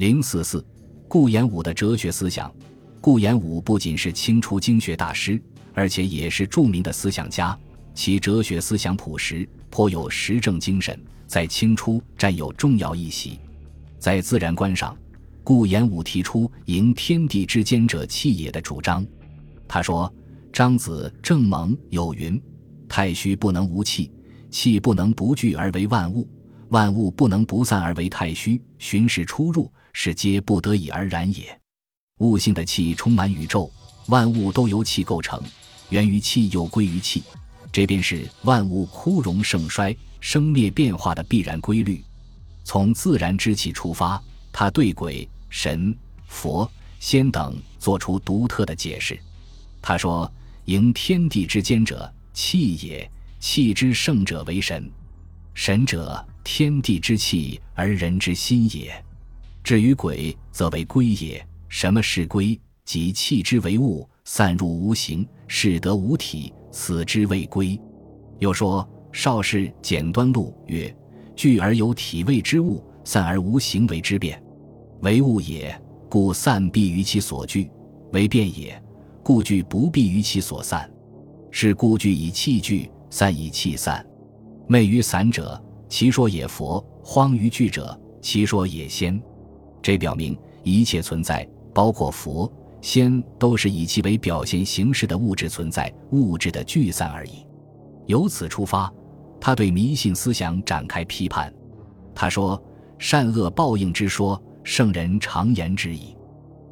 零四四，顾炎武的哲学思想。顾炎武不仅是清初经学大师，而且也是著名的思想家。其哲学思想朴实，颇有实证精神，在清初占有重要一席。在自然观上，顾炎武提出“迎天地之间者气也”的主张。他说：“张子正蒙有云：‘太虚不能无气，气不能不聚而为万物，万物不能不散而为太虚。循势出入。’”是皆不得已而然也。物性的气充满宇宙，万物都由气构成，源于气又归于气，这便是万物枯荣盛衰、生灭变化的必然规律。从自然之气出发，他对鬼神、佛、仙等做出独特的解释。他说：“迎天地之间者，气也；气之盛者为神。神者，天地之气而人之心也。”至于鬼，则为归也。什么是归？即气之为物，散入无形，使得无体，此之谓归。又说：少氏简端录曰：聚而有体味之物，散而无形为之变，为物也，故散必于其所聚；为变也，故聚不必于其所散。是故聚以气聚，散以气散。昧于散者，其说也佛；荒于聚者，其说也仙。这表明一切存在，包括佛、仙，都是以其为表现形式的物质存在，物质的聚散而已。由此出发，他对迷信思想展开批判。他说：“善恶报应之说，圣人常言之矣。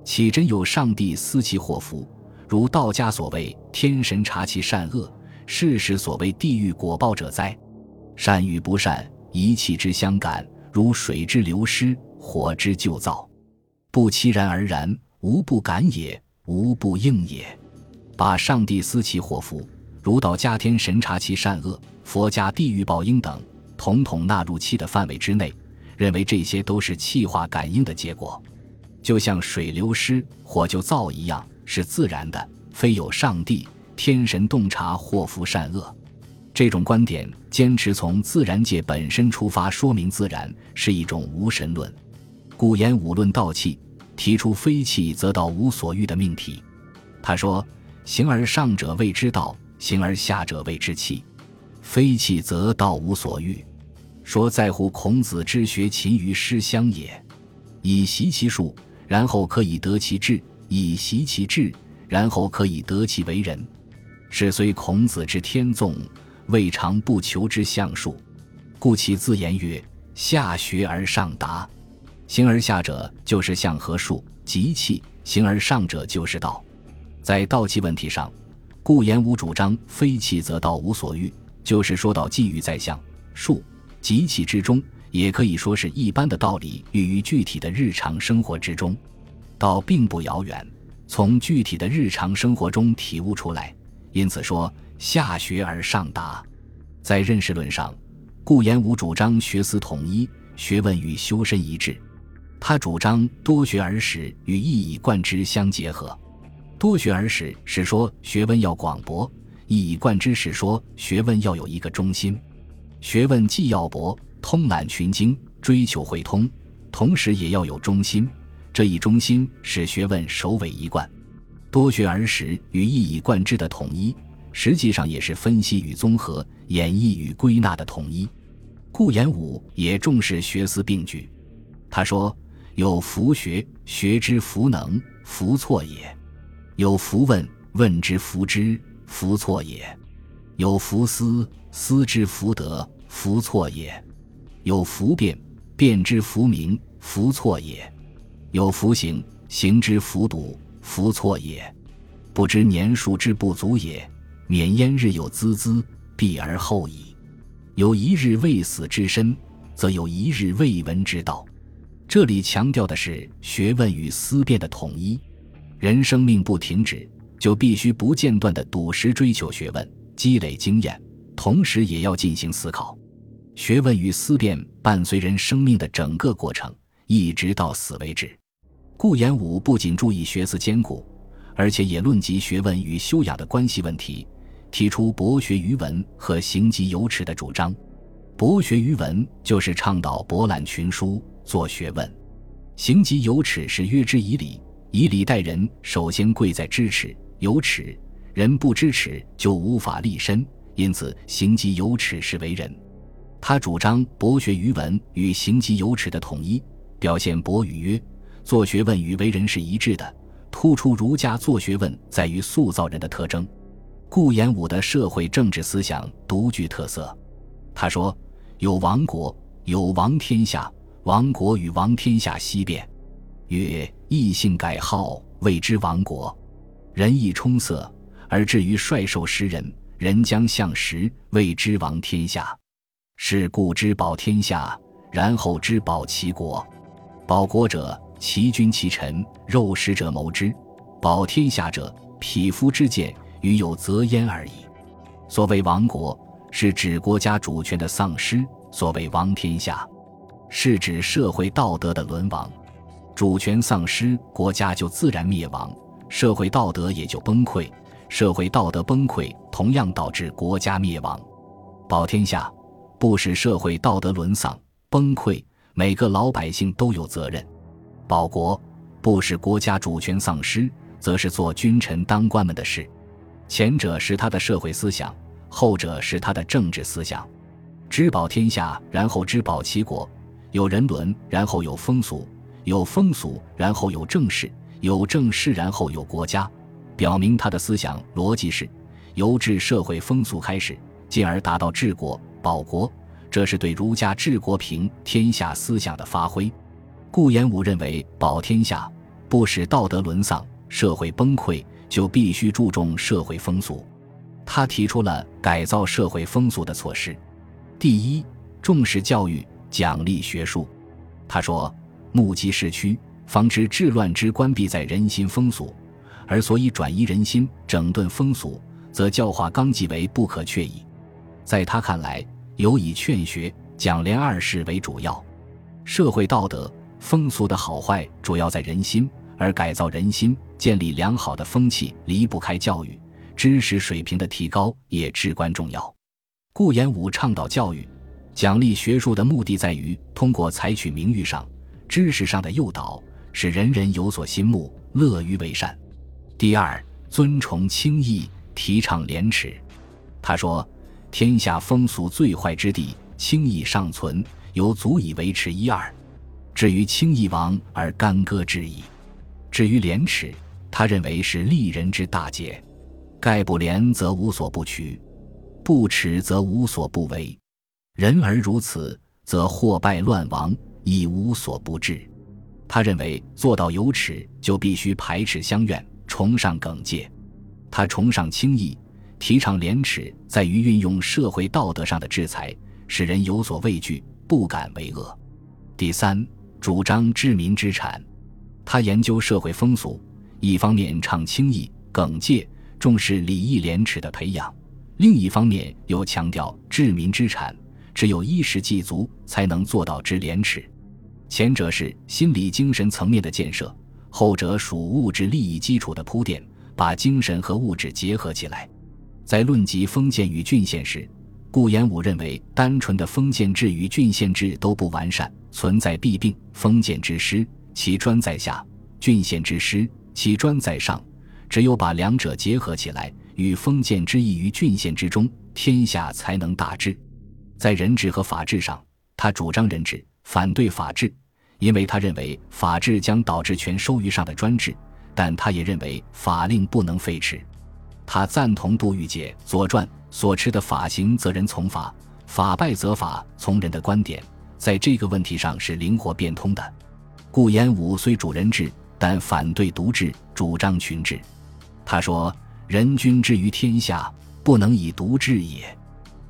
岂真有上帝思其祸福？如道家所谓天神察其善恶，世时所谓地狱果报者哉？善与不善，一气之相感，如水之流失。”火之旧造，不期然而然，无不感也，无不应也。把上帝思其祸福，儒道家天神察其善恶，佛家地狱报应等，统统纳入气的范围之内，认为这些都是气化感应的结果，就像水流失，火就燥一样，是自然的，非有上帝天神洞察祸福善恶。这种观点坚持从自然界本身出发说明自然，是一种无神论。古言五论道气，提出非气则道无所欲的命题。他说：“形而上者谓之道，形而下者谓之气。非气则道无所欲。”说在乎孔子之学勤于诗乡也，以习其术，然后可以得其志；以习其志，然后可以得其为人。是虽孔子之天纵，未尝不求之相术。故其自言曰：“下学而上达。”形而下者就是象和术，即气；形而上者就是道。在道气问题上，顾炎武主张非气则道无所欲，就是说到寄寓在象、术、即气之中，也可以说是一般的道理寓于具体的日常生活之中。道并不遥远，从具体的日常生活中体悟出来。因此说下学而上达。在认识论上，顾炎武主张学思统一，学问与修身一致。他主张多学而史与一以贯之相结合。多学而史是说学问要广博，一以贯之是说学问要有一个中心。学问既要博，通览群经，追求会通，同时也要有中心。这一中心是学问首尾一贯。多学而史与一以贯之的统一，实际上也是分析与综合、演绎与归纳的统一。顾炎武也重视学思并举。他说。有弗学，学之弗能，弗错也；有弗问，问之弗知，弗错也；有弗思，思之弗得，弗错也；有弗辩，辩之弗明，弗错也；有弗行，行之弗笃，弗错也。不知年数之不足也，免焉日有孜孜，避而后已。有一日未死之身，则有一日未闻之道。这里强调的是学问与思辨的统一。人生命不停止，就必须不间断的笃实追求学问，积累经验，同时也要进行思考。学问与思辨伴随人生命的整个过程，一直到死为止。顾炎武不仅注意学思兼顾，而且也论及学问与修养的关系问题，提出博学于文和行极有耻的主张。博学于文，就是倡导博览群书。做学问，行己有耻是约之以礼，以礼待人，首先贵在知耻。有耻，人不知耻就无法立身，因此行己有耻是为人。他主张博学于文与行己有耻的统一，表现博语曰：做学问与为人是一致的，突出儒家做学问在于塑造人的特征。顾炎武的社会政治思想独具特色。他说：“有亡国，有亡天下。亡国与亡天下西变，曰：异姓改号，谓之亡国。人亦充塞，而至于率兽食人，人将相食，谓之亡天下。是故之保天下，然后之保其国。保国者，其君其臣，肉食者谋之；保天下者，匹夫之见。”与有则焉而已。所谓亡国，是指国家主权的丧失；所谓亡天下，是指社会道德的沦亡。主权丧失，国家就自然灭亡，社会道德也就崩溃。社会道德崩溃，同样导致国家灭亡。保天下，不使社会道德沦丧崩溃，每个老百姓都有责任；保国，不使国家主权丧失，则是做君臣当官们的事。前者是他的社会思想，后者是他的政治思想。知保天下，然后知保齐国；有人伦，然后有风俗；有风俗，然后有政事；有政事，然后有国家。表明他的思想逻辑是：由治社会风俗开始，进而达到治国保国。这是对儒家治国平天下思想的发挥。顾炎武认为，保天下不使道德沦丧，社会崩溃。就必须注重社会风俗，他提出了改造社会风俗的措施。第一，重视教育，奖励学术。他说：“目击市区，防止治乱之关闭在人心风俗，而所以转移人心、整顿风俗，则教化纲纪为不可却矣。”在他看来，尤以劝学、讲廉二事为主要，社会道德风俗的好坏主要在人心。而改造人心、建立良好的风气，离不开教育知识水平的提高，也至关重要。顾炎武倡导教育、奖励学术的目的，在于通过采取名誉上、知识上的诱导，使人人有所心目，乐于为善。第二，尊崇清义，提倡廉耻。他说：“天下风俗最坏之地，清义尚存，犹足以维持一二。至于清义亡而干戈之矣。”至于廉耻，他认为是利人之大节，盖不廉则无所不取，不耻则无所不为。人而如此，则祸败乱亡，亦无所不至。他认为做到有耻，就必须排斥相怨，崇尚耿介。他崇尚清义，提倡廉耻，在于运用社会道德上的制裁，使人有所畏惧，不敢为恶。第三，主张治民之产。他研究社会风俗，一方面倡清义耿介，重视礼义廉耻的培养；另一方面又强调治民之产，只有衣食既足，才能做到知廉耻。前者是心理精神层面的建设，后者属物质利益基础的铺垫，把精神和物质结合起来。在论及封建与郡县时，顾炎武认为，单纯的封建制与郡县制都不完善，存在弊病。封建之师。其专在下，郡县之师；其专在上。只有把两者结合起来，与封建之意于郡县之中，天下才能大治。在人治和法治上，他主张人治，反对法治，因为他认为法治将导致权收于上的专制。但他也认为法令不能废弛。他赞同杜预解《左传》所持的“法行则人从法，法败则法从人”的观点，在这个问题上是灵活变通的。顾炎武虽主人治，但反对独治，主张群治。他说：“人君之于天下，不能以独治也。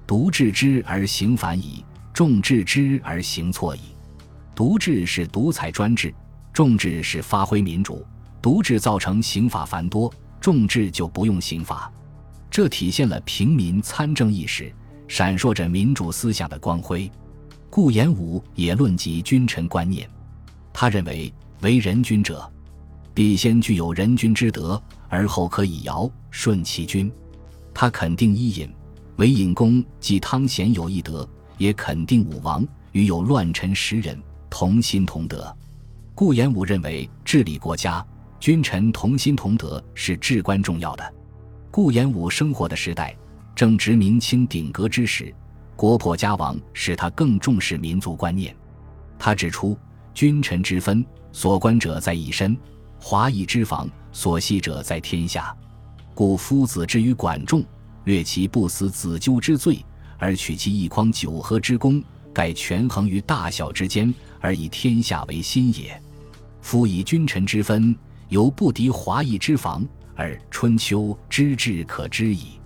独治之而行反矣，众治之而行错矣。独治是独裁专制，众治是发挥民主。独治造成刑法繁多，众治就不用刑法。这体现了平民参政意识，闪烁着民主思想的光辉。顾炎武也论及君臣观念。”他认为，为人君者，必先具有人君之德，而后可以尧舜其君。他肯定伊尹，为尹公既汤显有一德，也肯定武王与有乱臣十人同心同德。顾炎武认为，治理国家，君臣同心同德是至关重要的。顾炎武生活的时代正值明清鼎革之时，国破家亡使他更重视民族观念。他指出，君臣之分，所关者在一身；华夷之防，所系者在天下。故夫子之于管仲，略其不死子纠之罪，而取其一匡九合之功，盖权衡于大小之间，而以天下为心也。夫以君臣之分，犹不敌华夷之防，而春秋之治可知矣。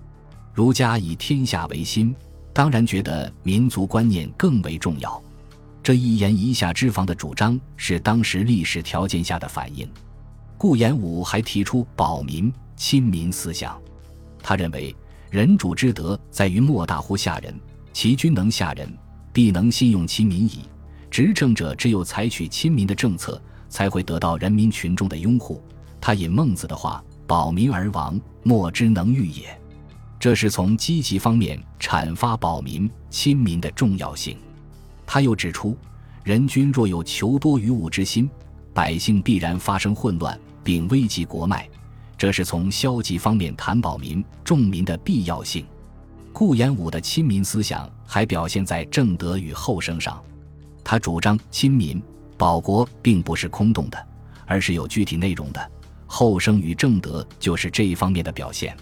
儒家以天下为心，当然觉得民族观念更为重要。这一言一下之防的主张，是当时历史条件下的反应。顾炎武还提出保民亲民思想，他认为人主之德在于莫大乎下人，其君能下人，必能信用其民矣。执政者只有采取亲民的政策。才会得到人民群众的拥护。他引孟子的话：“保民而亡，莫之能御也。”这是从积极方面阐发保民亲民的重要性。他又指出，人君若有求多于物之心，百姓必然发生混乱，并危及国脉。这是从消极方面谈保民重民的必要性。顾炎武的亲民思想还表现在正德与后生上，他主张亲民。保国并不是空洞的，而是有具体内容的。后生与正德就是这一方面的表现。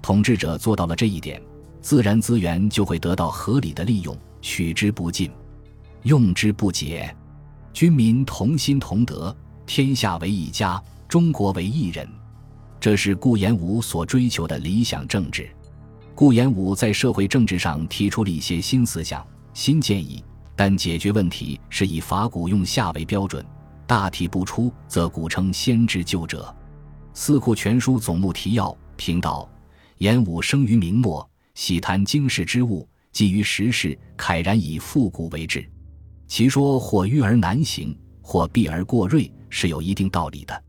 统治者做到了这一点，自然资源就会得到合理的利用，取之不尽，用之不竭。军民同心同德，天下为一家，中国为一人。这是顾炎武所追求的理想政治。顾炎武在社会政治上提出了一些新思想、新建议。但解决问题是以法古用夏为标准，大体不出，则古称先知旧者。《四库全书总目提要》评道：演武生于明末，喜谈经世之物，基于时事，慨然以复古为志。其说或迂而难行，或避而过锐，是有一定道理的。